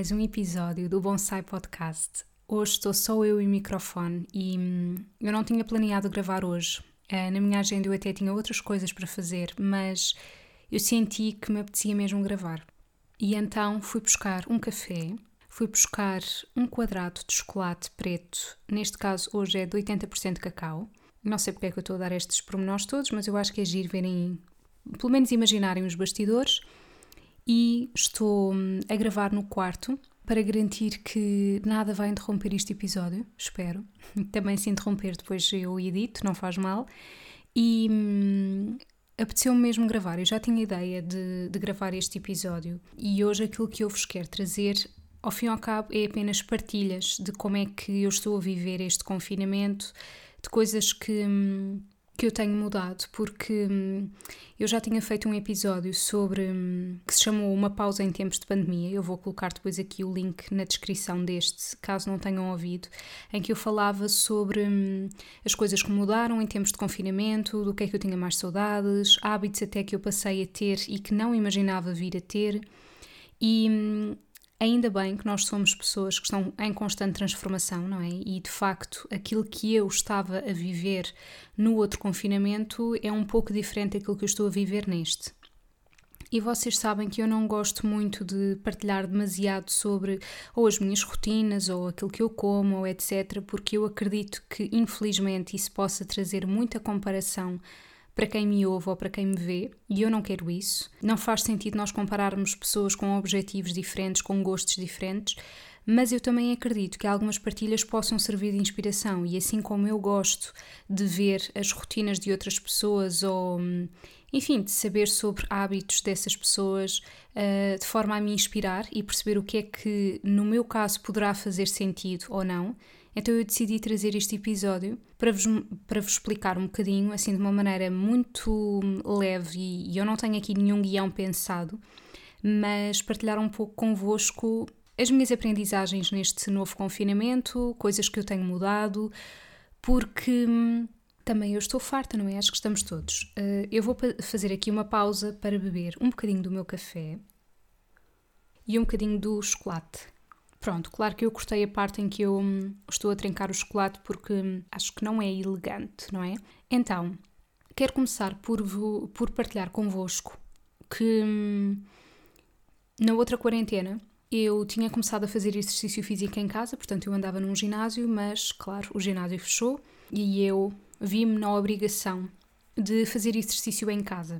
Mais um episódio do Bonsai Podcast. Hoje estou só eu e o microfone e hum, eu não tinha planeado gravar hoje. Uh, na minha agenda eu até tinha outras coisas para fazer, mas eu senti que me apetecia mesmo gravar. E então fui buscar um café, fui buscar um quadrado de chocolate preto, neste caso hoje é de 80% cacau. Não sei porque é que eu estou a dar estes pormenores todos, mas eu acho que é giro verem, pelo menos imaginarem os bastidores e estou hum, a gravar no quarto para garantir que nada vai interromper este episódio, espero. Também se interromper depois eu edito, não faz mal. E hum, apeteceu-me mesmo gravar. Eu já tinha ideia de, de gravar este episódio e hoje aquilo que eu vos quero trazer, ao fim e ao cabo, é apenas partilhas de como é que eu estou a viver este confinamento, de coisas que. Hum, que eu tenho mudado, porque hum, eu já tinha feito um episódio sobre hum, que se chamou Uma Pausa em Tempos de Pandemia. Eu vou colocar depois aqui o link na descrição deste, caso não tenham ouvido, em que eu falava sobre hum, as coisas que mudaram em tempos de confinamento, do que é que eu tinha mais saudades, hábitos até que eu passei a ter e que não imaginava vir a ter. E Ainda bem que nós somos pessoas que estão em constante transformação, não é? E de facto, aquilo que eu estava a viver no outro confinamento é um pouco diferente daquilo que eu estou a viver neste. E vocês sabem que eu não gosto muito de partilhar demasiado sobre ou as minhas rotinas ou aquilo que eu como ou etc, porque eu acredito que infelizmente isso possa trazer muita comparação para quem me ouve ou para quem me vê, e eu não quero isso. Não faz sentido nós compararmos pessoas com objetivos diferentes, com gostos diferentes, mas eu também acredito que algumas partilhas possam servir de inspiração, e assim como eu gosto de ver as rotinas de outras pessoas ou, enfim, de saber sobre hábitos dessas pessoas, uh, de forma a me inspirar e perceber o que é que, no meu caso, poderá fazer sentido ou não então eu decidi trazer este episódio para vos, para vos explicar um bocadinho, assim de uma maneira muito leve, e, e eu não tenho aqui nenhum guião pensado, mas partilhar um pouco convosco as minhas aprendizagens neste novo confinamento, coisas que eu tenho mudado, porque hum, também eu estou farta, não é? Acho que estamos todos. Uh, eu vou fazer aqui uma pausa para beber um bocadinho do meu café e um bocadinho do chocolate Pronto, claro que eu cortei a parte em que eu hum, estou a trincar o chocolate porque hum, acho que não é elegante, não é? Então, quero começar por, por partilhar convosco que hum, na outra quarentena eu tinha começado a fazer exercício físico em casa, portanto eu andava num ginásio, mas claro, o ginásio fechou e eu vi-me na obrigação de fazer exercício em casa.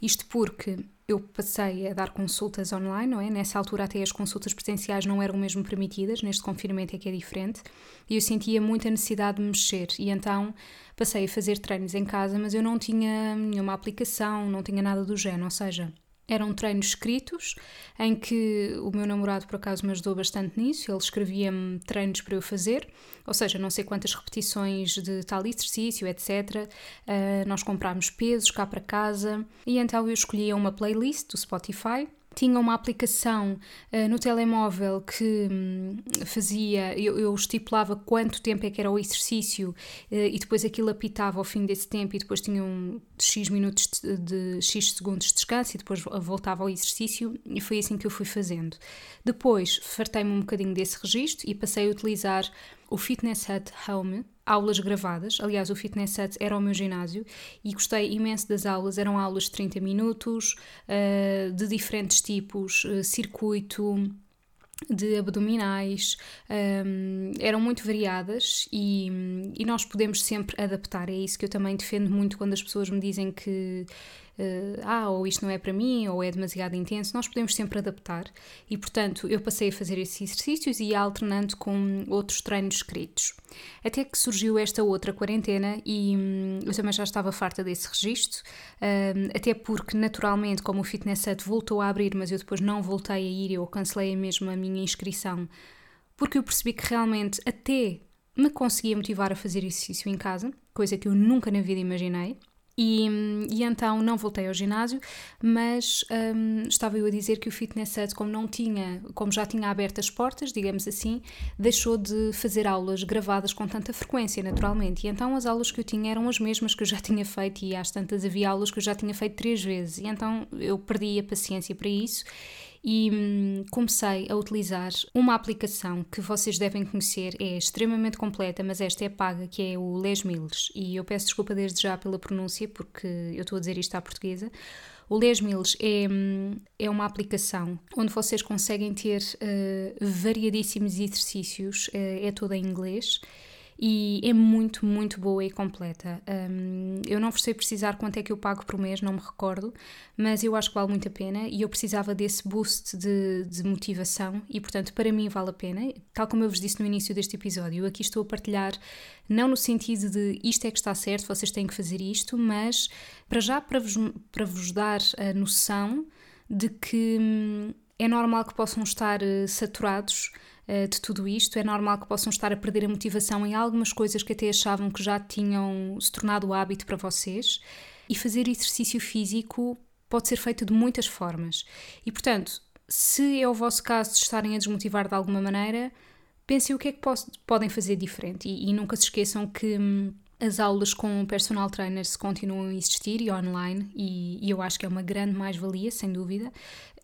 Isto porque eu passei a dar consultas online, não é? Nessa altura até as consultas presenciais não eram mesmo permitidas, neste confinamento é que é diferente, e eu sentia muita necessidade de mexer, e então passei a fazer treinos em casa, mas eu não tinha nenhuma aplicação, não tinha nada do género, ou seja, eram treinos escritos, em que o meu namorado, por acaso, me ajudou bastante nisso. Ele escrevia-me treinos para eu fazer, ou seja, não sei quantas repetições de tal exercício, etc. Uh, ah, nós comprámos pesos cá para casa e então eu escolhia uma playlist do Spotify tinha uma aplicação uh, no telemóvel que um, fazia, eu, eu, estipulava quanto tempo é que era o exercício uh, e depois aquilo apitava ao fim desse tempo e depois tinha um X minutos de, de, X segundos de descanso e depois voltava ao exercício e foi assim que eu fui fazendo. Depois fartei-me um bocadinho desse registro e passei a utilizar o Fitness Hut Home, aulas gravadas. Aliás, o Fitness Hut era o meu ginásio e gostei imenso das aulas. Eram aulas de 30 minutos, uh, de diferentes tipos, uh, circuito, de abdominais, um, eram muito variadas e, e, nós podemos sempre adaptar. É isso que eu também defendo muito quando as pessoas me dizem que ah, ou isto não é para mim, ou é demasiado intenso, nós podemos sempre adaptar. E portanto, eu passei a fazer esses exercícios e ia alternando com outros treinos escritos. Até que surgiu esta outra quarentena e hum, eu também já estava farta desse registro, hum, até porque naturalmente, como o Fitness Hut voltou a abrir, mas eu depois não voltei a ir, eu cancelei mesmo a minha inscrição, porque eu percebi que realmente até me conseguia motivar a fazer exercício em casa, coisa que eu nunca na vida imaginei. E, e, então não voltei ao ginásio, mas um, estava eu a dizer que o Fitness Hut, como não tinha, como já tinha aberto as portas, digamos assim, deixou de fazer aulas gravadas com tanta frequência, naturalmente. E então as aulas que eu tinha eram as mesmas que eu já tinha feito, e às tantas havia aulas que eu já tinha feito três vezes. E então eu perdi a paciência para isso e hum, comecei a utilizar uma aplicação que vocês devem conhecer, é extremamente completa, mas esta é paga, que é o Les Mills. E eu peço desculpa desde já pela pronúncia, porque eu estou a dizer isto à portuguesa. O Les Mills é, hum, é uma aplicação onde vocês conseguem ter uh, variadíssimos exercícios, uh, é toda em inglês e é muito, muito boa e completa. Um, eu não vos sei precisar quanto é que eu pago por mês, não me recordo, mas eu acho que vale muito a pena e eu precisava desse boost de, de motivação e, portanto, para mim vale a pena. Tal como eu vos disse no início deste episódio, aqui estou a partilhar, não no sentido de isto é que está certo, vocês têm que fazer isto, mas para já para vos, para vos dar a noção de que hum, é normal que possam estar uh, saturados eh, de tudo isto. É normal que possam estar a perder a motivação em algumas coisas que até achavam que já tinham se tornado hábito para vocês. E fazer exercício físico pode ser feito de muitas formas. E portanto, se é o vosso caso de estarem a desmotivar de alguma maneira, pensem o que é que podem fazer diferente. E, e nunca se esqueçam que. Hum, as aulas com personal trainers continuam a existir e online, e, e eu acho que é uma grande mais-valia, sem dúvida.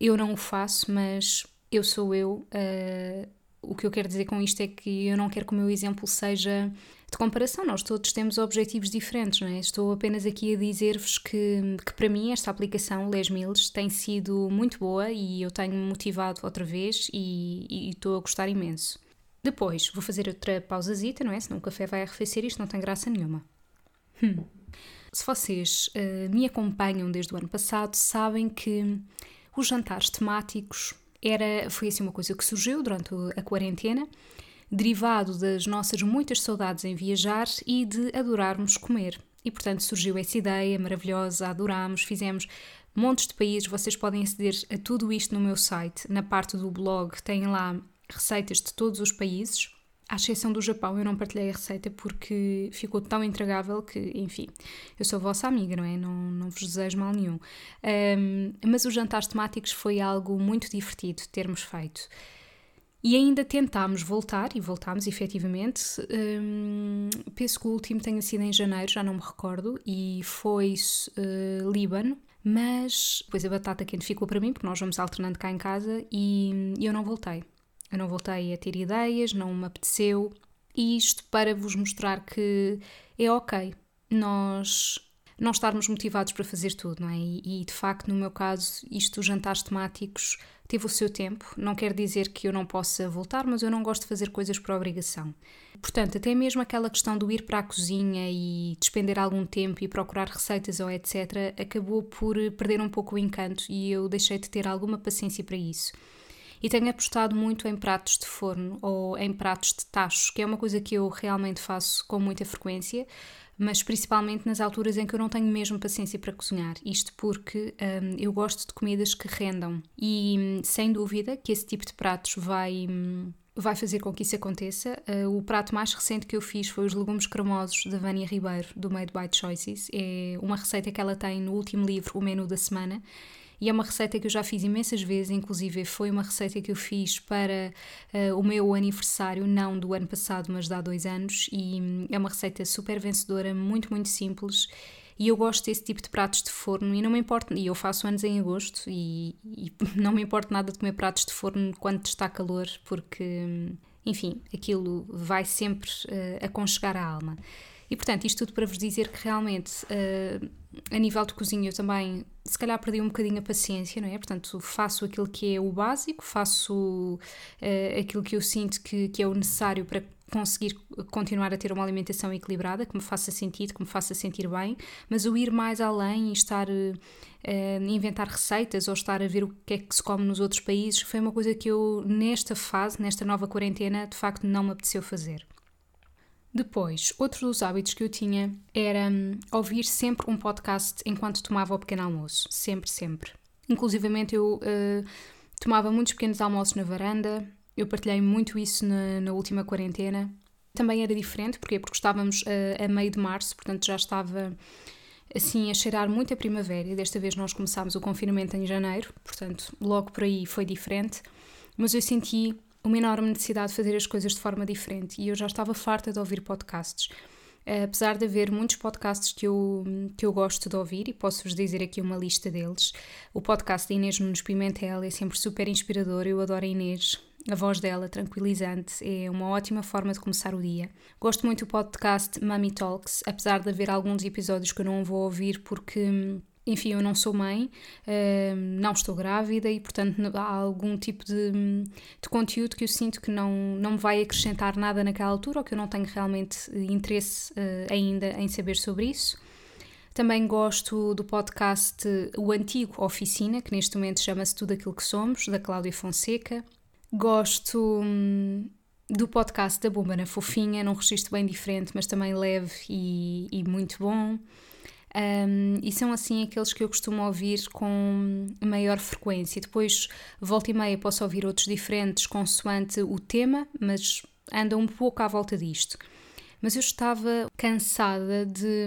Eu não o faço, mas eu sou eu, uh, o que eu quero dizer com isto é que eu não quero que o meu exemplo seja de comparação, nós todos temos objetivos diferentes, não é? Estou apenas aqui a dizer-vos que, que para mim esta aplicação, Les Mills, tem sido muito boa e eu tenho-me motivado outra vez e, e, estou a gostar imenso. Depois, vou fazer outra pausazita, não é? Senão o café vai arrefecer e isto não tem graça nenhuma. Hum. Se vocês uh, me acompanham desde o ano passado, sabem que os jantares temáticos era, foi assim uma coisa que surgiu durante a quarentena, derivado das nossas muitas saudades em viajar e de adorarmos comer. E portanto surgiu essa ideia maravilhosa, adorámos, fizemos montes de países, vocês podem aceder a tudo isto no meu site, na parte do blog, tem lá receitas de todos os países. À exceção do Japão, eu não partilhei a receita porque ficou tão intragável que, enfim, eu sou vossa amiga, não é? Não, não vos desejo mal nenhum. Um, mas os jantares temáticos foi algo muito divertido termos feito. E ainda tentámos voltar, e voltámos efetivamente. Um, penso que o último tenha sido em janeiro, já não me recordo, e foi uh, Líbano. Mas depois a batata quente ficou para mim, porque nós vamos alternando cá em casa, e eu não voltei. Eu não voltei a ter ideias, não me apeteceu. E isto para vos mostrar que é ok nós não estarmos motivados para fazer tudo, não é? E, e, de facto, no meu caso, isto, os jantares temáticos, teve o seu tempo. Não quer dizer que eu não possa voltar, mas eu não gosto de fazer coisas por obrigação. Portanto, até mesmo aquela questão do ir para a cozinha e despender algum tempo e procurar receitas ou etc., acabou por perder um pouco o encanto e eu deixei de ter alguma paciência para isso e tenho apostado muito em pratos de forno ou em pratos de tachos, que é uma coisa que eu realmente faço com muita frequência, mas principalmente nas alturas em que eu não tenho mesmo paciência para cozinhar. Isto porque hum, eu gosto de comidas que rendam e hum, sem dúvida que esse tipo de pratos vai. Hum, vai fazer com que isso aconteça. Uh, o prato mais recente que eu fiz foi os legumes cremosos da Vânia Ribeiro, do Made by Choices. É uma receita que ela tem no último livro, O Menu da Semana, e é uma receita que eu já fiz imensas vezes, inclusive foi uma receita que eu fiz para uh, o meu aniversário, não do ano passado, mas de há dois anos, e hum, é uma receita super vencedora, muito, muito simples. E eu gosto desse tipo de pratos de forno e não me importa, e eu faço anos em agosto e, e não me importa nada de comer pratos de forno quando está calor, porque, hum, enfim, aquilo vai sempre uh, aconchegar a alma. E portanto, isto tudo para vos dizer que realmente, uh, a nível de cozinha, eu também, se calhar, perdi um bocadinho a paciência, não é? Portanto, faço aquilo que é o básico, faço uh, aquilo que eu sinto que, que é o necessário para conseguir continuar a ter uma alimentação equilibrada, que me faça sentido, que me faça sentir bem, mas o ir mais além e estar uh, inventar receitas ou estar a ver o que é que se come nos outros países foi uma coisa que eu, nesta fase, nesta nova quarentena, de facto não me apeteceu fazer. Depois, outro dos hábitos que eu tinha era hum, ouvir sempre um podcast enquanto tomava o pequeno almoço. Sempre, sempre. Inclusivamente eu uh, tomava muitos pequenos almoços na varanda, eu partilhei muito isso na, na última quarentena. Também era diferente, porque porque estávamos a, a meio de março, portanto já estava assim a cheirar muito a primavera e desta vez nós começámos o confinamento em janeiro, portanto logo por aí foi diferente, mas eu senti uma enorme necessidade de fazer as coisas de forma diferente e eu já estava farta de ouvir podcasts. Apesar de haver muitos podcasts que eu, que eu gosto de ouvir, e posso-vos dizer aqui uma lista deles, o podcast da Inês Nunes Pimentel é sempre super inspirador, eu adoro a Inês, a voz dela, tranquilizante, é uma ótima forma de começar o dia. Gosto muito do podcast Mummy Talks, apesar de haver alguns episódios que eu não vou ouvir porque enfim, eu não sou mãe, uh, não estou grávida e, portanto, há algum tipo de, de, conteúdo que eu sinto que não, não me vai acrescentar nada naquela altura ou que eu não tenho realmente interesse uh, ainda em saber sobre isso. Também gosto do podcast O Antigo Oficina, que neste momento chama-se Tudo Aquilo que Somos, da Cláudia Fonseca. Gosto hum, do podcast da Bomba na Fofinha, num registro bem diferente, mas também leve e, e muito bom. Um, e são assim aqueles que eu costumo ouvir com maior frequência. Depois, volta e meia, posso ouvir outros diferentes consoante o tema, mas anda um pouco à volta disto mas eu estava cansada de,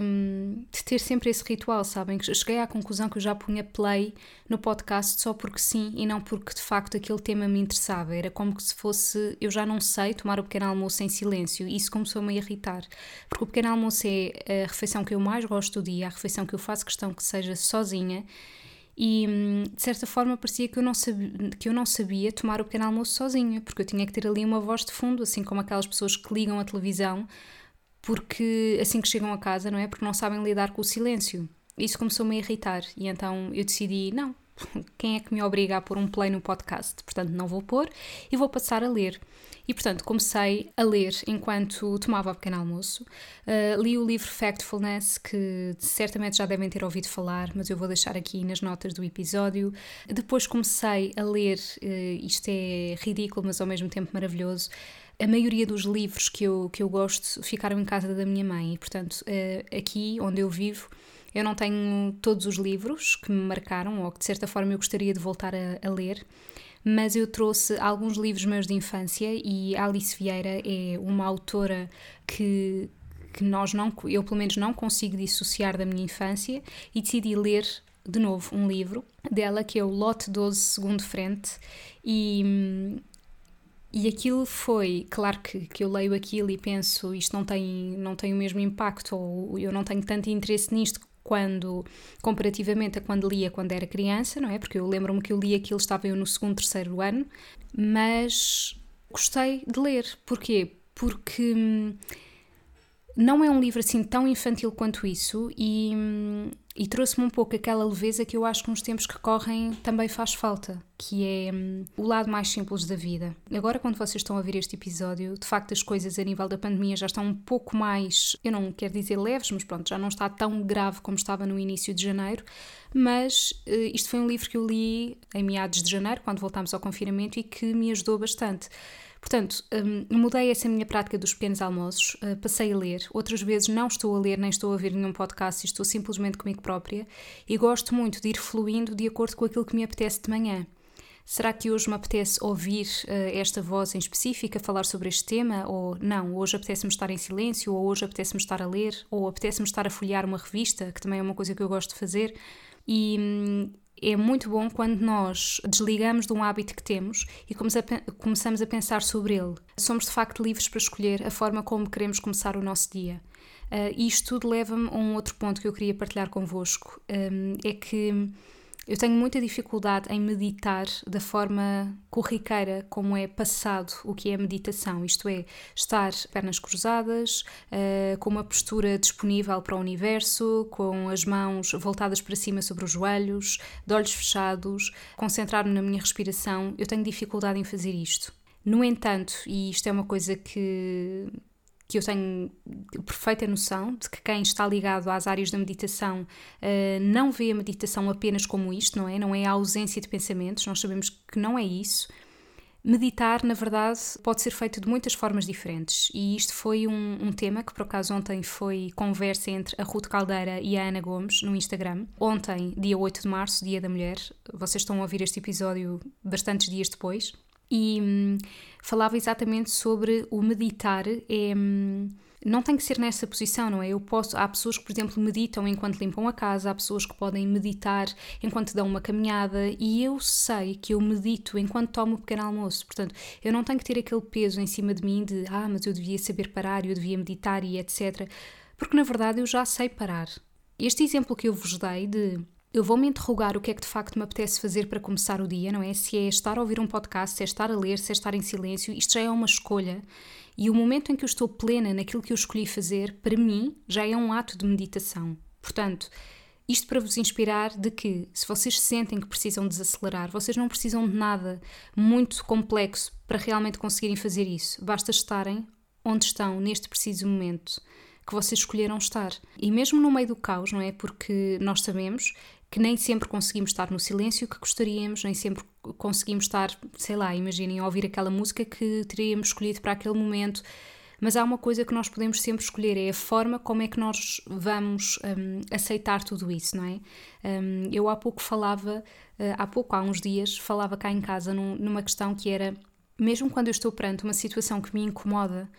de, ter sempre esse ritual, sabem? Cheguei à conclusão que eu já punha play no podcast só porque sim e não porque de facto aquele tema me interessava. Era como se fosse eu já não sei tomar o pequeno almoço em silêncio e isso começou-me a irritar. Porque o pequeno almoço é a refeição que eu mais gosto do dia, a refeição que eu faço questão que seja sozinha e de certa forma parecia que eu, não sabia, que eu não sabia tomar o pequeno almoço sozinha, porque eu tinha que ter ali uma voz de fundo, assim como aquelas pessoas que ligam a televisão porque assim que chegam a casa, não é? Porque não sabem lidar com o silêncio. Isso começou-me a irritar e então eu decidi, não, quem é que me obriga a pôr um play no podcast? Portanto, não vou pôr e vou passar a ler. E portanto, comecei a ler enquanto tomava o pequeno almoço. Uh, li o livro Factfulness, que certamente já devem ter ouvido falar, mas eu vou deixar aqui nas notas do episódio. Depois comecei a ler, uh, isto é ridículo, mas ao mesmo tempo maravilhoso, a maioria dos livros que eu, que eu gosto ficaram em casa da minha mãe. E, portanto, uh, aqui onde eu vivo, eu não tenho todos os livros que me marcaram ou que de certa forma eu gostaria de voltar a, a ler, mas eu trouxe alguns livros meus de infância e Alice Vieira é uma autora que, que nós não, eu pelo menos não consigo dissociar da minha infância e decidi ler de novo um livro dela que é o Lote 12 Segundo Frente. E hum, e aquilo foi, claro que, que eu leio aquilo e penso isto não tem, não tem o mesmo impacto ou eu não tenho tanto interesse nisto quando, comparativamente a quando lia quando era criança, não é? Porque eu lembro-me que eu li aquilo, estava eu no segundo, terceiro ano, mas gostei de ler. Porquê? Porque hum, não é um livro assim tão infantil quanto isso e, hum, e trouxe-me um pouco aquela leveza que eu acho que nos tempos que correm também faz falta, que é hum, o lado mais simples da vida. Agora, quando vocês estão a ver este episódio, de facto as coisas a nível da pandemia já estão um pouco mais, eu não quero dizer leves, mas pronto, já não está tão grave como estava no início de janeiro. Mas uh, isto foi um livro que eu li em meados de janeiro, quando voltámos ao confinamento, e que me ajudou bastante. Portanto, um, mudei essa minha prática dos pequenos almoços, uh, passei a ler. Outras vezes não estou a ler nem estou a ouvir nenhum podcast, estou simplesmente comigo própria e gosto muito de ir fluindo de acordo com aquilo que me apetece de manhã. Será que hoje me apetece ouvir uh, esta voz em específica falar sobre este tema? Ou não, hoje apetece-me estar em silêncio, ou hoje apetece-me estar a ler, ou apetece-me estar a folhear uma revista, que também é uma coisa que eu gosto de fazer. E, hum, é muito bom quando nós desligamos de um hábito que temos e começamos a pensar sobre ele. Somos de facto livres para escolher a forma como queremos começar o nosso dia. Uh, isto tudo leva-me a um outro ponto que eu queria partilhar convosco: um, é que Eu tenho muita dificuldade em meditar da forma corriqueira como é passado o que é meditação, isto é, estar pernas cruzadas, uh, com uma postura disponível para o universo, com as mãos voltadas para cima sobre os joelhos, de olhos fechados, concentrar-me na minha respiração. Eu tenho dificuldade em fazer isto. No entanto, e isto é uma coisa que que eu tenho perfeita noção de que quem está ligado às áreas da meditação uh, não vê a meditação apenas como isto, não é? Não é a ausência de pensamentos, nós sabemos que não é isso. Meditar, na verdade, pode ser feito de muitas formas diferentes, e isto foi um, um, tema que, por acaso, ontem foi conversa entre a Ruth Caldeira e a Ana Gomes no Instagram. Ontem, dia 8 de março, Dia da Mulher, vocês estão a ouvir este episódio bastantes dias depois, e hum, falava exatamente sobre o meditar é hum, não tem que ser nessa posição, não é? Eu posso, há pessoas que, por exemplo, meditam enquanto limpam a casa, há pessoas que podem meditar enquanto dão uma caminhada e eu sei que eu medito enquanto tomo o pequeno almoço. Portanto, eu não tenho que ter aquele peso em cima de mim de ah, mas eu devia saber parar, eu devia meditar e etc. Porque na verdade eu já sei parar. Este exemplo que eu vos dei de eu vou me interrogar o que é que de facto me apetece fazer para começar o dia, não é? Se é estar a ouvir um podcast, se é estar a ler, se é estar em silêncio, isto já é uma escolha. E o momento em que eu estou plena naquilo que eu escolhi fazer, para mim, já é um ato de meditação. Portanto, isto para vos inspirar de que, se vocês sentem que precisam desacelerar, vocês não precisam de nada muito complexo para realmente conseguirem fazer isso. Basta estarem onde estão neste preciso momento que vocês escolheram estar. E mesmo no meio do caos, não é? Porque nós sabemos que nem sempre conseguimos estar no silêncio que gostaríamos, nem sempre conseguimos estar, sei lá, imaginem, a ouvir aquela música que teríamos escolhido para aquele momento. Mas há uma coisa que nós podemos sempre escolher, é a forma como é que nós vamos um, aceitar tudo isso, não é? Um, eu há pouco falava, uh, há pouco, há uns dias, falava cá em casa num, numa questão que era, mesmo quando eu estou perante uma situação que me incomoda,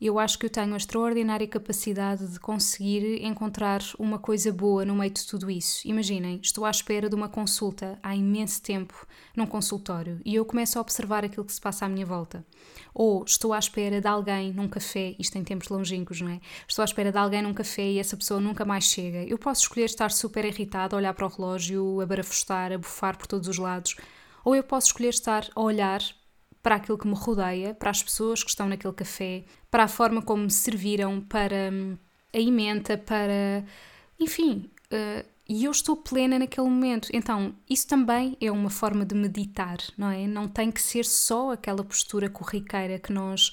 eu acho que eu tenho a extraordinária capacidade de conseguir encontrar uma coisa boa no meio de tudo isso. Imaginem, estou à espera de uma consulta há imenso tempo num consultório e eu começo a observar aquilo que se passa à minha volta. Ou estou à espera de alguém num café, isto em tempos longínquos, não é? Estou à espera de alguém num café e essa pessoa nunca mais chega. Eu posso escolher estar super irritada, olhar para o relógio, a barafustar, a bufar por todos os lados. Ou eu posso escolher estar a olhar para aquilo que me rodeia, para as pessoas que estão naquele café, para a forma como me serviram, para hum, a emenda, para. Enfim. Uh, e eu estou plena naquele momento. Então, isso também é uma forma de meditar, não é? Não tem que ser só aquela postura corriqueira que nós.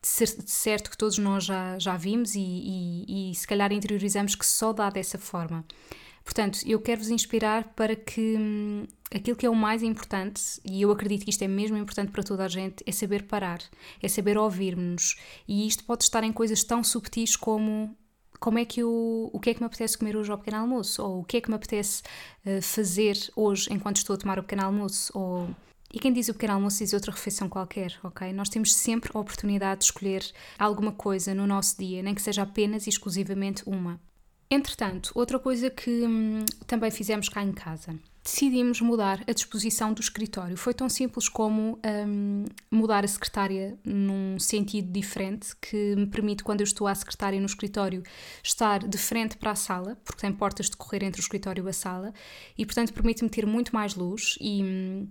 De certo que todos nós já, já vimos e, e, e se calhar interiorizamos que só dá dessa forma. Portanto, eu quero vos inspirar para que hum, aquilo que é o mais importante, e eu acredito que isto é mesmo importante para toda a gente, é saber parar, é saber ouvir-nos. E isto pode estar em coisas tão subtis como como é que eu, o que é que me apetece comer hoje ao pequeno almoço, ou o que é que me apetece uh, fazer hoje enquanto estou a tomar o pequeno almoço, ou e quem diz o pequeno almoço diz outra refeição qualquer, ok? Nós temos sempre a oportunidade de escolher alguma coisa no nosso dia, nem que seja apenas e exclusivamente uma. Entretanto, outra coisa que hum, também fizemos cá em casa, decidimos mudar a disposição do escritório. Foi tão simples como hum, mudar a secretária num sentido diferente, que me permite, quando eu estou à secretária no escritório, estar de frente para a sala, porque tem portas de correr entre o escritório e a sala, e portanto permite-me ter muito mais luz e. Hum,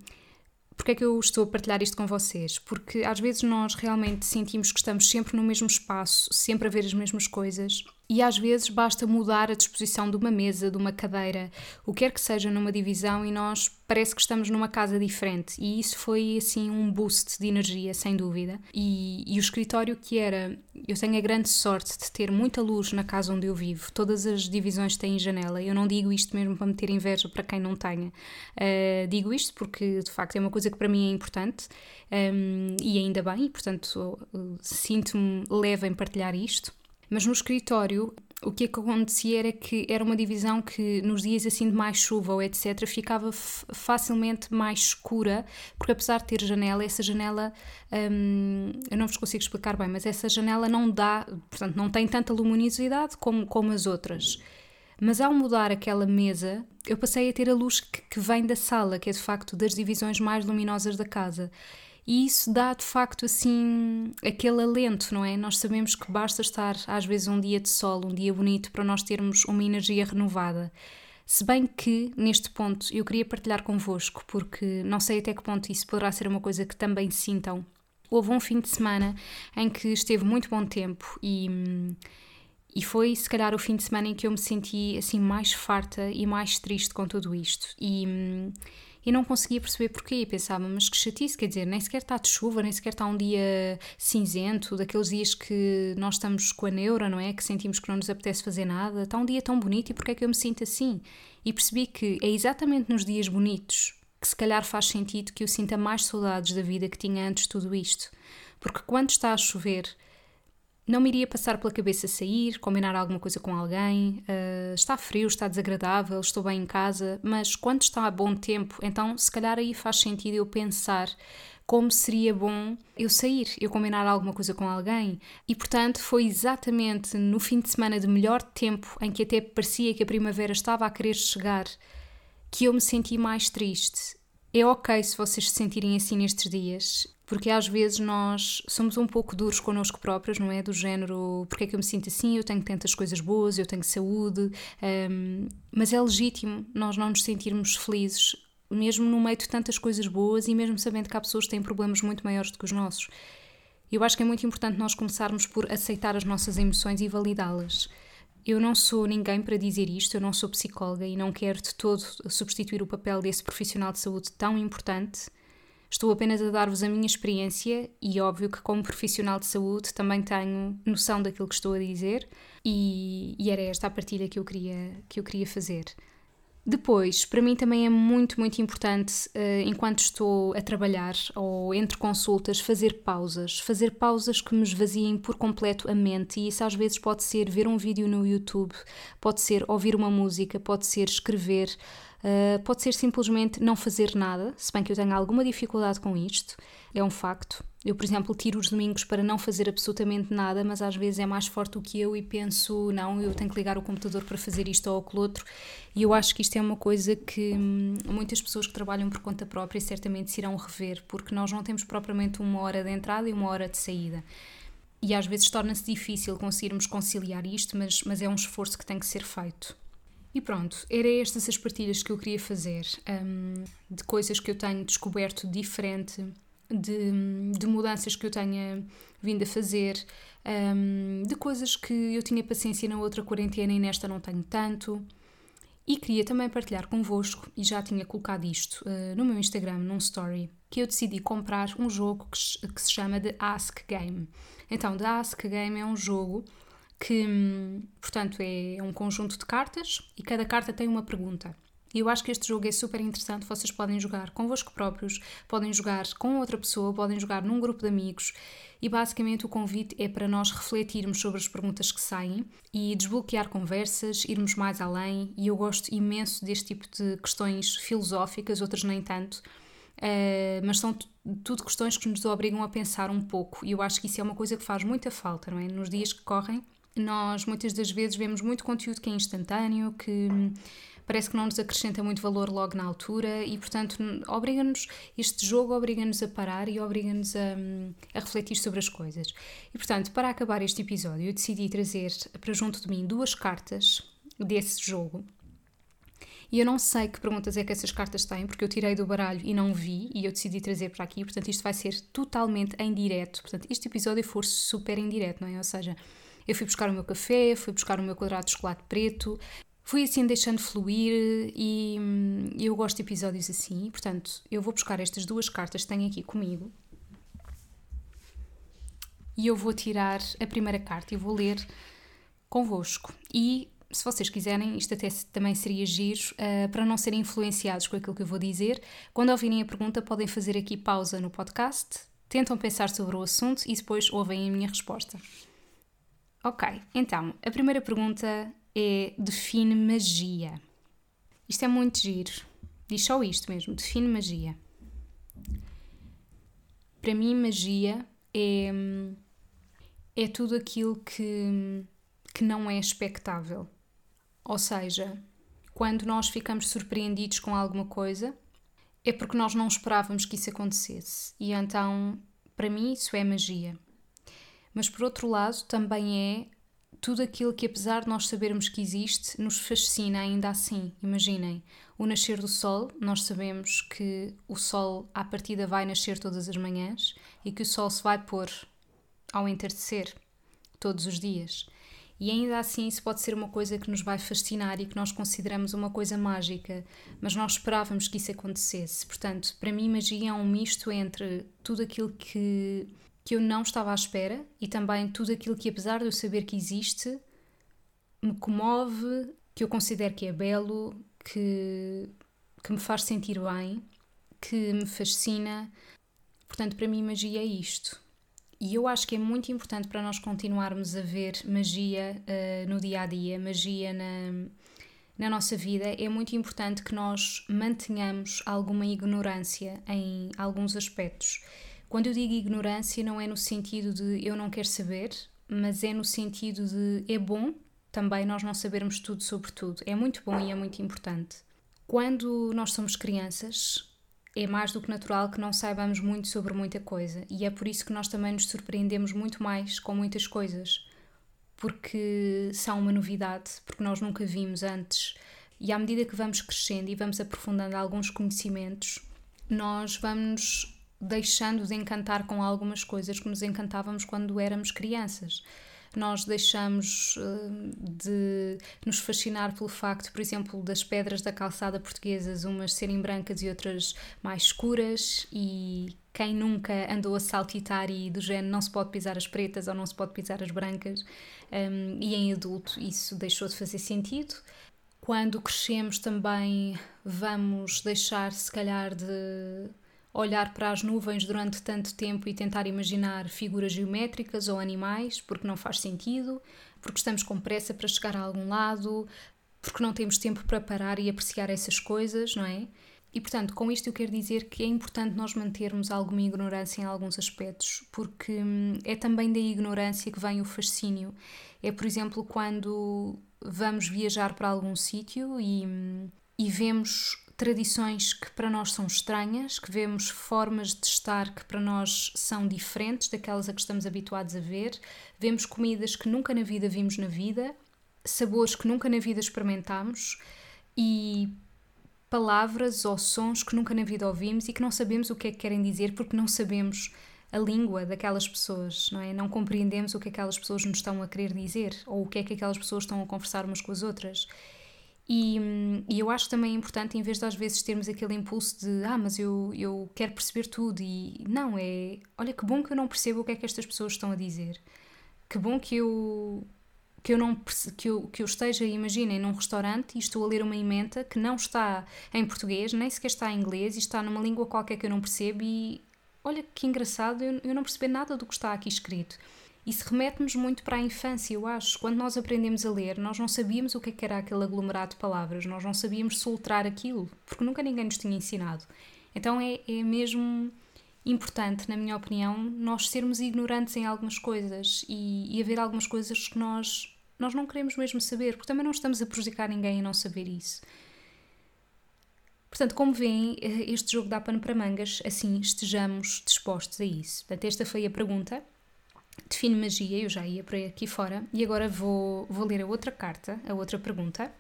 porque é que eu estou a partilhar isto com vocês? Porque às vezes nós realmente sentimos que estamos sempre no mesmo espaço, sempre a ver as mesmas coisas e às vezes basta mudar a disposição de uma mesa, de uma cadeira, o que quer que seja numa divisão e nós parece que estamos numa casa diferente. E isso foi assim um boost de energia, sem dúvida. E, e o escritório que era. Eu tenho a grande sorte de ter muita luz na casa onde eu vivo. Todas as divisões têm janela. Eu não digo isto mesmo para meter inveja para quem não tenha. Uh, digo isto porque de facto é uma coisa que para mim é importante um, e ainda bem, portanto sinto-me leve em partilhar isto. Mas no escritório, o que acontecia era que era uma divisão que nos dias assim de mais chuva ou etc ficava facilmente mais escura porque apesar de ter janela essa janela hum, eu não vos consigo explicar bem mas essa janela não dá portanto não tem tanta luminosidade como como as outras. Mas ao mudar aquela mesa eu passei a ter a luz que, que vem da sala que é de facto das divisões mais luminosas da casa e isso dá de facto assim aquele alento, não é? Nós sabemos que basta estar às vezes um dia de sol, um dia bonito, para nós termos uma energia renovada. Se bem que, neste ponto, eu queria partilhar convosco, porque não sei até que ponto isso poderá ser uma coisa que também sintam. Houve um fim de semana em que esteve muito bom tempo e, e foi, se calhar, o fim de semana em que eu me senti assim mais farta e mais triste com tudo isto. E e não conseguia perceber porquê. E pensava, mas que chatice, quer dizer, nem sequer está de chuva, nem sequer está um dia cinzento, daqueles dias que nós estamos com a neura, não é? Que sentimos que não nos apetece fazer nada. Está um dia tão bonito e porquê é que eu me sinto assim? E percebi que é exatamente nos dias bonitos que se calhar faz sentido que eu sinta mais saudades da vida que tinha antes de tudo isto. Porque quando está a chover, não me iria passar pela cabeça sair, combinar alguma coisa com alguém. Uh, está frio, está desagradável, estou bem em casa, mas quando está a bom tempo, então se calhar aí faz sentido eu pensar como seria bom eu sair, eu combinar alguma coisa com alguém. E portanto foi exatamente no fim de semana de melhor tempo, em que até parecia que a primavera estava a querer chegar, que eu me senti mais triste. É ok se vocês se sentirem assim nestes dias porque às vezes nós somos um pouco duros connosco próprios, não é? Do género, porque é que eu me sinto assim? Eu tenho tantas coisas boas, eu tenho saúde, um, mas é legítimo nós não nos sentirmos felizes, mesmo no meio de tantas coisas boas e mesmo sabendo que há pessoas que têm problemas muito maiores do que os nossos. Eu acho que é muito importante nós começarmos por aceitar as nossas emoções e validá-las. Eu não sou ninguém para dizer isto, eu não sou psicóloga e não quero de todo substituir o papel desse profissional de saúde tão importante Estou apenas a dar-vos a minha experiência e, óbvio, que como profissional de saúde também tenho noção daquilo que estou a dizer e, e era esta a partilha que eu queria, que eu queria fazer. Depois, para mim também é muito, muito importante, uh, enquanto estou a trabalhar ou entre consultas, fazer pausas. Fazer pausas que me esvaziem por completo a mente. E isso às vezes pode ser ver um vídeo no YouTube, pode ser ouvir uma música, pode ser escrever, uh, pode ser simplesmente não fazer nada, se bem que eu tenho alguma dificuldade com isto, é um facto. Eu, por exemplo, tiro os domingos para não fazer absolutamente nada, mas às vezes é mais forte do que eu e penso, não, eu tenho que ligar o computador para fazer isto ou aquilo outro. E eu acho que isto é uma coisa que hum, muitas pessoas que trabalham por conta própria certamente se irão rever, porque nós não temos propriamente uma hora de entrada e uma hora de saída. E às vezes torna-se difícil conseguirmos conciliar isto, mas, mas é um esforço que tem que ser feito. E pronto, eram estas as partilhas que eu queria fazer, um, de coisas que eu tenho descoberto diferente de, de mudanças que eu tenha vindo a fazer, um, de coisas que eu tinha paciência na outra quarentena e nesta não tenho tanto. E queria também partilhar convosco, e já tinha colocado isto uh, no meu Instagram, num story, que eu decidi comprar um jogo que, que se chama The Ask Game. Então, The Ask Game é um jogo que, hum, portanto, é um conjunto de cartas e cada carta tem uma pergunta. E eu acho que este jogo é super interessante. Vocês podem jogar convosco próprios, podem jogar com outra pessoa, podem jogar num grupo de amigos. E basicamente o convite é para nós refletirmos sobre as perguntas que saem e desbloquear conversas, irmos mais além. E eu gosto imenso deste tipo de questões filosóficas, outras nem tanto. Uh, mas são tudo questões que nos obrigam a pensar um pouco, e eu acho que isso é uma coisa que faz muita falta, não é? Nos dias que correm, nós muitas das vezes vemos muito conteúdo que é instantâneo, que parece que não nos acrescenta muito valor logo na altura e, portanto, obriga-nos, este jogo obriga-nos a parar e obriga-nos a, a, refletir sobre as coisas. E, portanto, para acabar este episódio, eu decidi trazer para junto de mim duas cartas desse jogo. E eu não sei que perguntas é que essas cartas têm, porque eu tirei do baralho e não vi, e eu decidi trazer para aqui, portanto, isto vai ser totalmente em direto. Portanto, este episódio for super em direto, não é? Ou seja, eu fui buscar o meu café, fui buscar o meu quadrado de chocolate preto, fui assim deixando fluir e hum, eu gosto de episódios assim. Portanto, eu vou buscar estas duas cartas que tenho aqui comigo e eu vou tirar a primeira carta e vou ler convosco. E se vocês quiserem, isto até também seria giro, uh, para não serem influenciados com aquilo que eu vou dizer, quando ouvirem a pergunta, podem fazer aqui pausa no podcast, tentam pensar sobre o assunto e depois ouvem a minha resposta. Ok, então, a primeira pergunta é define magia. Isto é muito giro. Diz só isto mesmo, define magia. Para mim, magia é, é tudo aquilo que, que não é expectável. Ou seja, quando nós ficamos surpreendidos com alguma coisa, é porque nós não esperávamos que isso acontecesse. E então, para mim, isso é magia. Mas por outro lado, também é tudo aquilo que, apesar de nós sabermos que existe, nos fascina ainda assim. Imaginem, o nascer do sol, nós sabemos que o sol, à partida, vai nascer todas as manhãs e que o sol se vai pôr ao entardecer, todos os dias. E ainda assim, isso pode ser uma coisa que nos vai fascinar e que nós consideramos uma coisa mágica, mas nós esperávamos que isso acontecesse. Portanto, para mim, magia é um misto entre tudo aquilo que que eu não estava à espera e também tudo aquilo que, apesar de eu saber que existe, me comove, que eu considero que é belo, que, que me faz sentir bem, que me fascina. Portanto, para mim, magia é isto. E eu acho que é muito importante para nós continuarmos a ver magia uh, no dia a dia, magia na, na nossa vida. É muito importante que nós mantenhamos alguma ignorância em alguns aspectos. Quando eu digo ignorância, não é no sentido de eu não quero saber, mas é no sentido de é bom também nós não sabermos tudo sobre tudo. É muito bom e é muito importante. Quando nós somos crianças, é mais do que natural que não saibamos muito sobre muita coisa, e é por isso que nós também nos surpreendemos muito mais com muitas coisas, porque são uma novidade, porque nós nunca vimos antes. E à medida que vamos crescendo e vamos aprofundando alguns conhecimentos, nós vamos deixando de encantar com algumas coisas que nos encantávamos quando éramos crianças. Nós deixamos uh, de nos fascinar pelo facto, por exemplo, das pedras da calçada portuguesas, umas serem brancas e outras mais escuras, e quem nunca andou a saltitar e do género não se pode pisar as pretas ou não se pode pisar as brancas, um, e em adulto isso deixou de fazer sentido. Quando crescemos também vamos deixar, se calhar, de olhar para as nuvens durante tanto tempo e tentar imaginar figuras geométricas ou animais, porque não faz sentido, porque estamos com pressa para chegar a algum lado, porque não temos tempo para parar e apreciar essas coisas, não é? E portanto, com isto eu quero dizer que é importante nós mantermos alguma ignorância em alguns aspectos, porque hum, é também da ignorância que vem o fascínio. É, por exemplo, quando vamos viajar para algum sítio e, hum, e vemos tradições que para nós são estranhas, que vemos formas de estar que para nós são diferentes daquelas a que estamos habituados a ver, vemos comidas que nunca na vida vimos na vida, sabores que nunca na vida experimentámos e palavras ou sons que nunca na vida ouvimos e que não sabemos o que é que querem dizer porque não sabemos a língua daquelas pessoas, não é? Não compreendemos o que aquelas pessoas nos estão a querer dizer ou o que é que aquelas pessoas estão a conversar umas com as outras. E, e, eu acho também importante, em vez de às vezes termos aquele impulso de ah, mas eu, eu quero perceber tudo, e não, é olha que bom que eu não percebo o que é que estas pessoas estão a dizer, que bom que eu que eu, não, que eu, que eu esteja, imaginem, num restaurante e estou a ler uma emenda que não está em português, nem sequer está em inglês e está numa língua qualquer que eu não percebo e olha que engraçado, eu, eu não perceber nada do que está aqui escrito. Isso remete-nos muito para a infância, eu acho. Quando nós aprendemos a ler, nós não sabíamos o que, é que era aquele aglomerado de palavras, nós não sabíamos soltar aquilo, porque nunca ninguém nos tinha ensinado. Então é, é mesmo importante, na minha opinião, nós sermos ignorantes em algumas coisas e, e haver algumas coisas que nós, nós não queremos mesmo saber, porque também não estamos a prejudicar ninguém em não saber isso. Portanto, como veem, este jogo dá pano para mangas, assim estejamos dispostos a isso. Portanto, esta foi a pergunta define magia, eu já ia para aqui fora, e agora vou, vou ler a outra carta, a outra pergunta.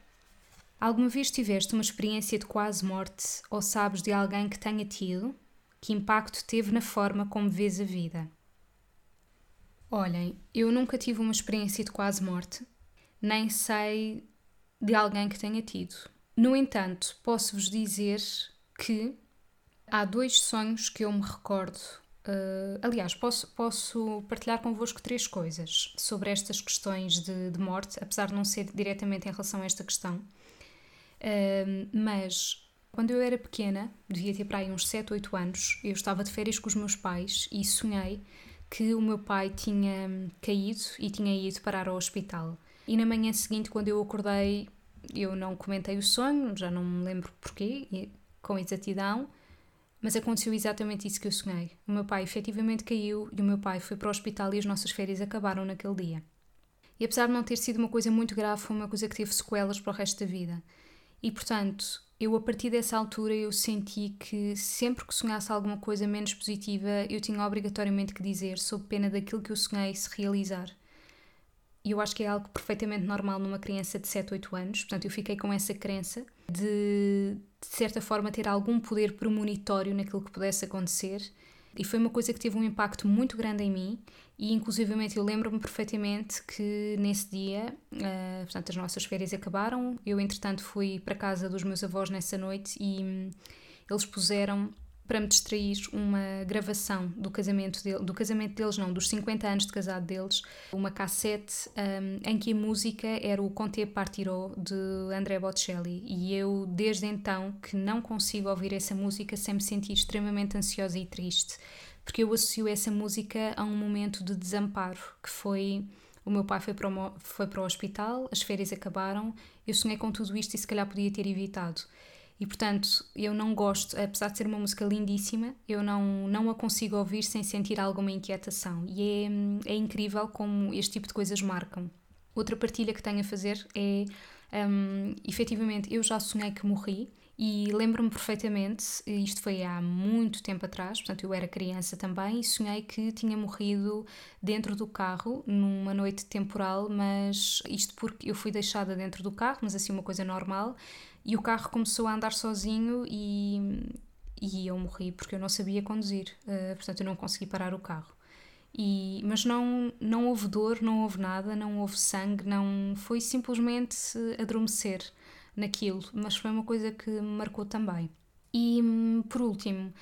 Alguma vez tiveste uma experiência de quase morte ou sabes de alguém que tenha tido? Que impacto teve na forma como vês a vida? Olhem, eu nunca tive uma experiência de quase morte, nem sei de alguém que tenha tido. No entanto, posso-vos dizer que há dois sonhos que eu me recordo Uh, aliás, posso, posso partilhar convosco três coisas sobre estas questões de, de morte, apesar de não ser diretamente em relação a esta questão. Uh, mas quando eu era pequena, devia ter para aí uns 7, 8 anos, eu estava de férias com os meus pais e sonhei que o meu pai tinha caído e tinha ido parar ao hospital. E na manhã seguinte, quando eu acordei, eu não comentei o sonho, já não me lembro porquê, com exatidão, mas aconteceu exatamente isso que eu sonhei. O meu pai efetivamente caiu e o meu pai foi para o hospital e as nossas férias acabaram naquele dia. E apesar de não ter sido uma coisa muito grave, foi uma coisa que teve sequelas para o resto da vida. E portanto, eu a partir dessa altura eu senti que sempre que sonhasse alguma coisa menos positiva, eu tinha obrigatoriamente que dizer sob pena daquilo que eu sonhei se realizar. E eu acho que é algo perfeitamente normal numa criança de 7, 8 anos. Portanto, eu fiquei com essa crença de, de certa forma, ter algum poder premonitório naquilo que pudesse acontecer. E foi uma coisa que teve um impacto muito grande em mim. E, inclusivamente, eu lembro-me perfeitamente que nesse dia, uh, portanto, as nossas férias acabaram. Eu, entretanto, fui para casa dos meus avós nessa noite e hum, eles puseram para me distrair uma gravação do casamento, dele, do casamento deles, não, dos 50 anos de casado deles, uma cassete um, em que a música era o Conte Partirò de André Bocelli e eu desde então que não consigo ouvir essa música sem me sentir extremamente ansiosa e triste, porque eu associo essa música a um momento de desamparo, que foi o meu pai foi para o, foi para o hospital, as férias acabaram, eu sonhei com tudo isto e se calhar podia ter evitado. E portanto, eu não gosto, apesar de ser uma música lindíssima, eu não, não a consigo ouvir sem sentir alguma inquietação. E é, é incrível como este tipo de coisas marcam. Outra partilha que tenho a fazer é, um, efetivamente, eu já sonhei que morri e lembro-me perfeitamente, isto foi há muito tempo atrás, portanto eu era criança também, e sonhei que tinha morrido dentro do carro numa noite temporal, mas isto porque eu fui deixada dentro do carro, mas assim uma coisa normal, e o carro começou a andar sozinho e, e eu morri porque eu não sabia conduzir, uh, portanto eu não consegui parar o carro. E, mas não, não houve dor, não houve nada, não houve sangue, não foi simplesmente adormecer naquilo, mas foi uma coisa que me marcou também. E hum, por último,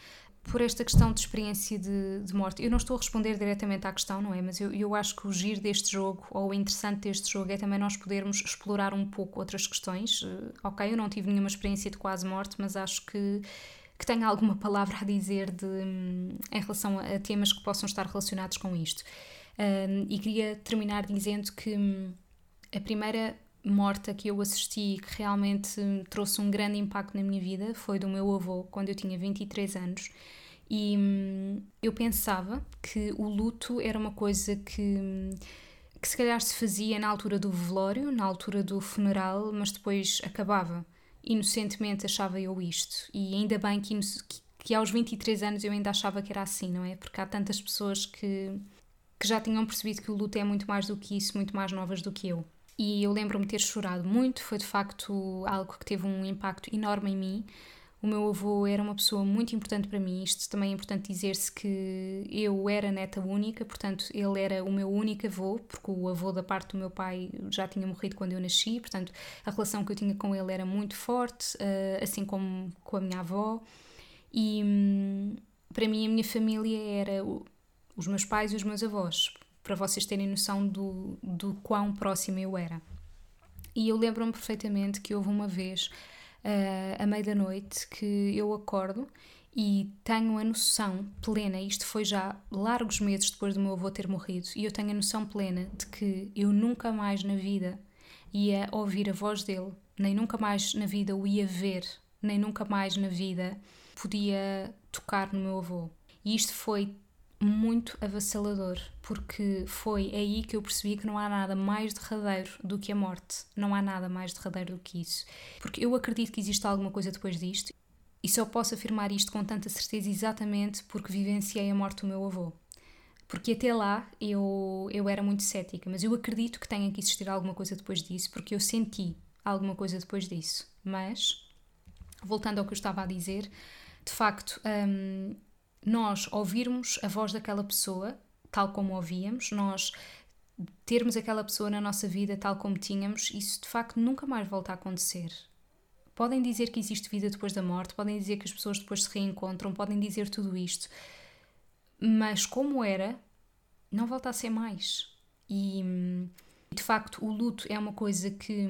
por esta questão de experiência de, de, morte. Eu não estou a responder diretamente à questão, não é? Mas eu, eu acho que o giro deste jogo, ou o interessante deste jogo, é também nós podermos explorar um pouco outras questões. Uh, ok, eu não tive nenhuma experiência de quase morte, mas acho que, que tenho alguma palavra a dizer de, em relação a, temas que possam estar relacionados com isto. E queria terminar dizendo que um, a primeira morte a que eu assisti que realmente trouxe um grande impacto na minha vida foi do meu avô, quando eu tinha 23 anos. E hum, eu pensava que o luto era uma coisa que, que se calhar se fazia na altura do velório, na altura do funeral, mas depois acabava. Inocentemente achava eu isto. E ainda bem que, que, que aos 23 anos eu ainda achava que era assim, não é? Porque há tantas pessoas que, que já tinham percebido que o luto é muito mais do que isso, muito mais novas do que eu. E eu lembro-me ter chorado muito, foi de facto algo que teve um impacto enorme em mim. O meu avô era uma pessoa muito importante para mim. Isto também é importante dizer-se que eu era neta única, portanto, ele era o meu único avô, porque o avô da parte do meu pai já tinha morrido quando eu nasci, portanto, a relação que eu tinha com ele era muito forte, eh, assim como com a minha avó. E hum, para mim, a minha família era os meus pais e os meus avós para vocês terem noção do, do quão próxima eu era. E eu lembro-me perfeitamente que houve uma vez, uh, à meia da noite, que eu acordo e tenho a noção plena, isto foi já largos meses depois do meu avô ter morrido, e eu tenho a noção plena de que eu nunca mais na vida ia ouvir a voz dele, nem nunca mais na vida o ia ver, nem nunca mais na vida podia tocar no meu avô. E isto foi muito avassalador, porque foi aí que eu percebi que não há nada mais derradeiro do que a morte. Não há nada mais derradeiro do que isso. Porque eu acredito que existe alguma coisa depois disto e só posso afirmar isto com tanta certeza exatamente porque vivenciei a morte do meu avô. Porque até lá eu, eu era muito cética, mas eu acredito que tenha que existir alguma coisa depois disso, porque eu senti alguma coisa depois disso. Mas, voltando ao que eu estava a dizer, de facto, hum, nós ouvirmos a voz daquela pessoa tal como ouvíamos, nós termos aquela pessoa na nossa vida tal como tínhamos, isso de facto nunca mais volta a acontecer. Podem dizer que existe vida depois da morte, podem dizer que as pessoas depois se reencontram, podem dizer tudo isto, mas como era, não volta a ser mais. E de facto, o luto é uma coisa que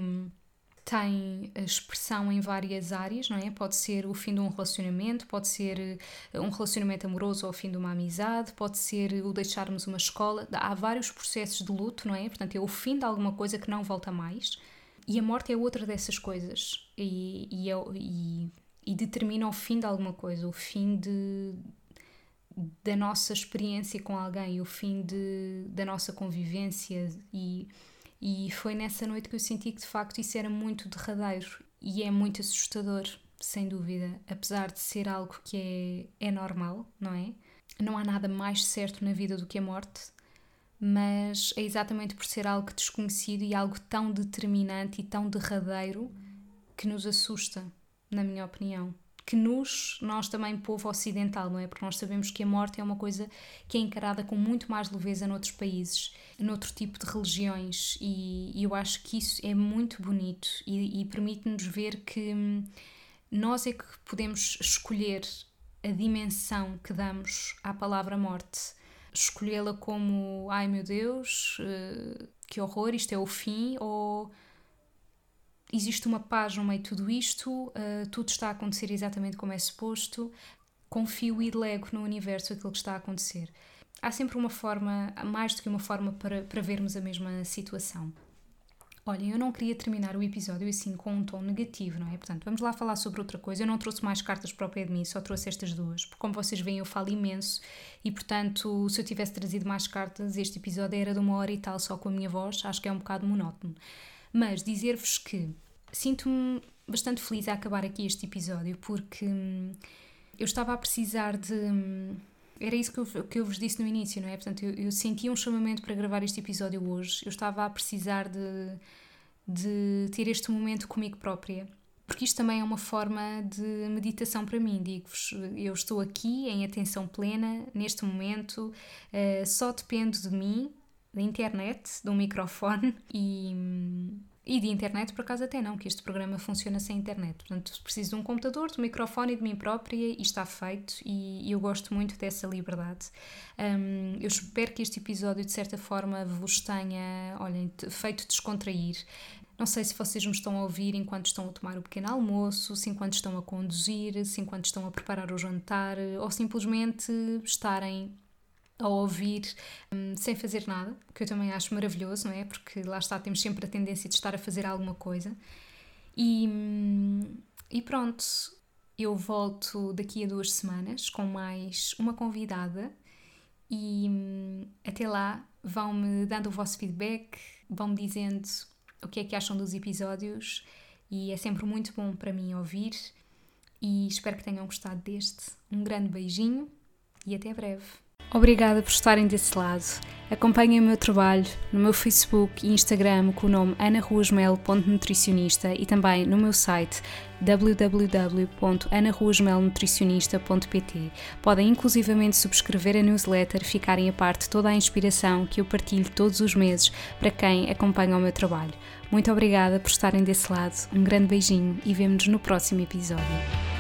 tem expressão em várias áreas, não é? Pode ser o fim de um relacionamento, pode ser eh, um relacionamento amoroso ou o fim de uma amizade, pode ser o deixarmos uma escola. Há vários processos de luto, não é? Portanto, é o fim de alguma coisa que não volta mais. E a morte é outra dessas coisas. E, e, é, e, e determina o fim de alguma coisa, o fim de, da nossa experiência com alguém, o fim de, da nossa convivência e e foi nessa noite que eu senti que de facto isso era muito derradeiro e é muito assustador, sem dúvida, apesar de ser algo que é, é normal, não é? Não há nada mais certo na vida do que a morte, mas é exatamente por ser algo desconhecido e algo tão determinante e tão derradeiro que nos assusta, na minha opinião que nos, nós também, povo ocidental, não é? Porque nós sabemos que a morte é uma coisa que é encarada com muito mais leveza noutros países, noutro tipo de religiões, e, e eu acho que isso é muito bonito e, e permite-nos ver que hum, nós é que podemos escolher a dimensão que damos à palavra morte. Escolhê-la como, ai meu Deus, eh, que horror, isto é o fim, ou existe uma paz no meio de tudo isto, uh, tudo está a acontecer exatamente como é suposto, confio e delego no universo aquilo que está a acontecer. Há sempre uma forma, mais do que uma forma para, para vermos a mesma situação. Olhem, eu não queria terminar o episódio assim com um tom negativo, não é? Portanto, vamos lá falar sobre outra coisa. Eu não trouxe mais cartas para o pé de mim, só trouxe estas duas, porque como vocês veem, eu falo imenso e, portanto, se eu tivesse trazido mais cartas, este episódio era de uma hora e tal só com a minha voz, acho que é um bocado monótono. Mas dizer-vos que sinto-me bastante feliz a acabar aqui este episódio porque hum, eu estava a precisar de. Hum, era isso que eu, que eu vos disse no início, não é? Portanto, eu, eu sentia um chamamento para gravar este episódio hoje. Eu estava a precisar de, de ter este momento comigo própria. Porque isto também é uma forma de meditação para mim, digo-vos. Eu estou aqui em atenção plena, neste momento, uh, só dependo de mim, da internet, de um microfone e. E de internet, por acaso, até não, que este programa funciona sem internet. Portanto, preciso de um computador, de um microfone e de mim própria e está feito. E, eu gosto muito dessa liberdade. Um, eu espero que este episódio, de certa forma, vos tenha, olhem, feito descontrair. Não sei se vocês me estão a ouvir enquanto estão a tomar o pequeno almoço, se enquanto estão a conduzir, se enquanto estão a preparar o jantar ou simplesmente estarem a ouvir um, sem fazer nada, que eu também acho maravilhoso, não é? Porque lá está, temos sempre a tendência de estar a fazer alguma coisa. E, hum, e pronto, eu volto daqui a duas semanas com mais uma convidada e hum, até lá vão-me dando o vosso feedback, vão-me dizendo o que é que acham dos episódios e é sempre muito bom para mim ouvir e espero que tenham gostado deste. Um grande beijinho e até breve. Obrigada por estarem desse lado. Acompanhem o meu trabalho no meu Facebook e Instagram com o nome anaruasmel.nutricionista e também no meu site www.anaruasmelnutricionista.pt. Podem inclusivamente subscrever a newsletter e ficarem a parte toda a inspiração que eu partilho todos os meses para quem acompanha o meu trabalho. Muito obrigada por estarem desse lado, um grande beijinho e vemo-nos no próximo episódio.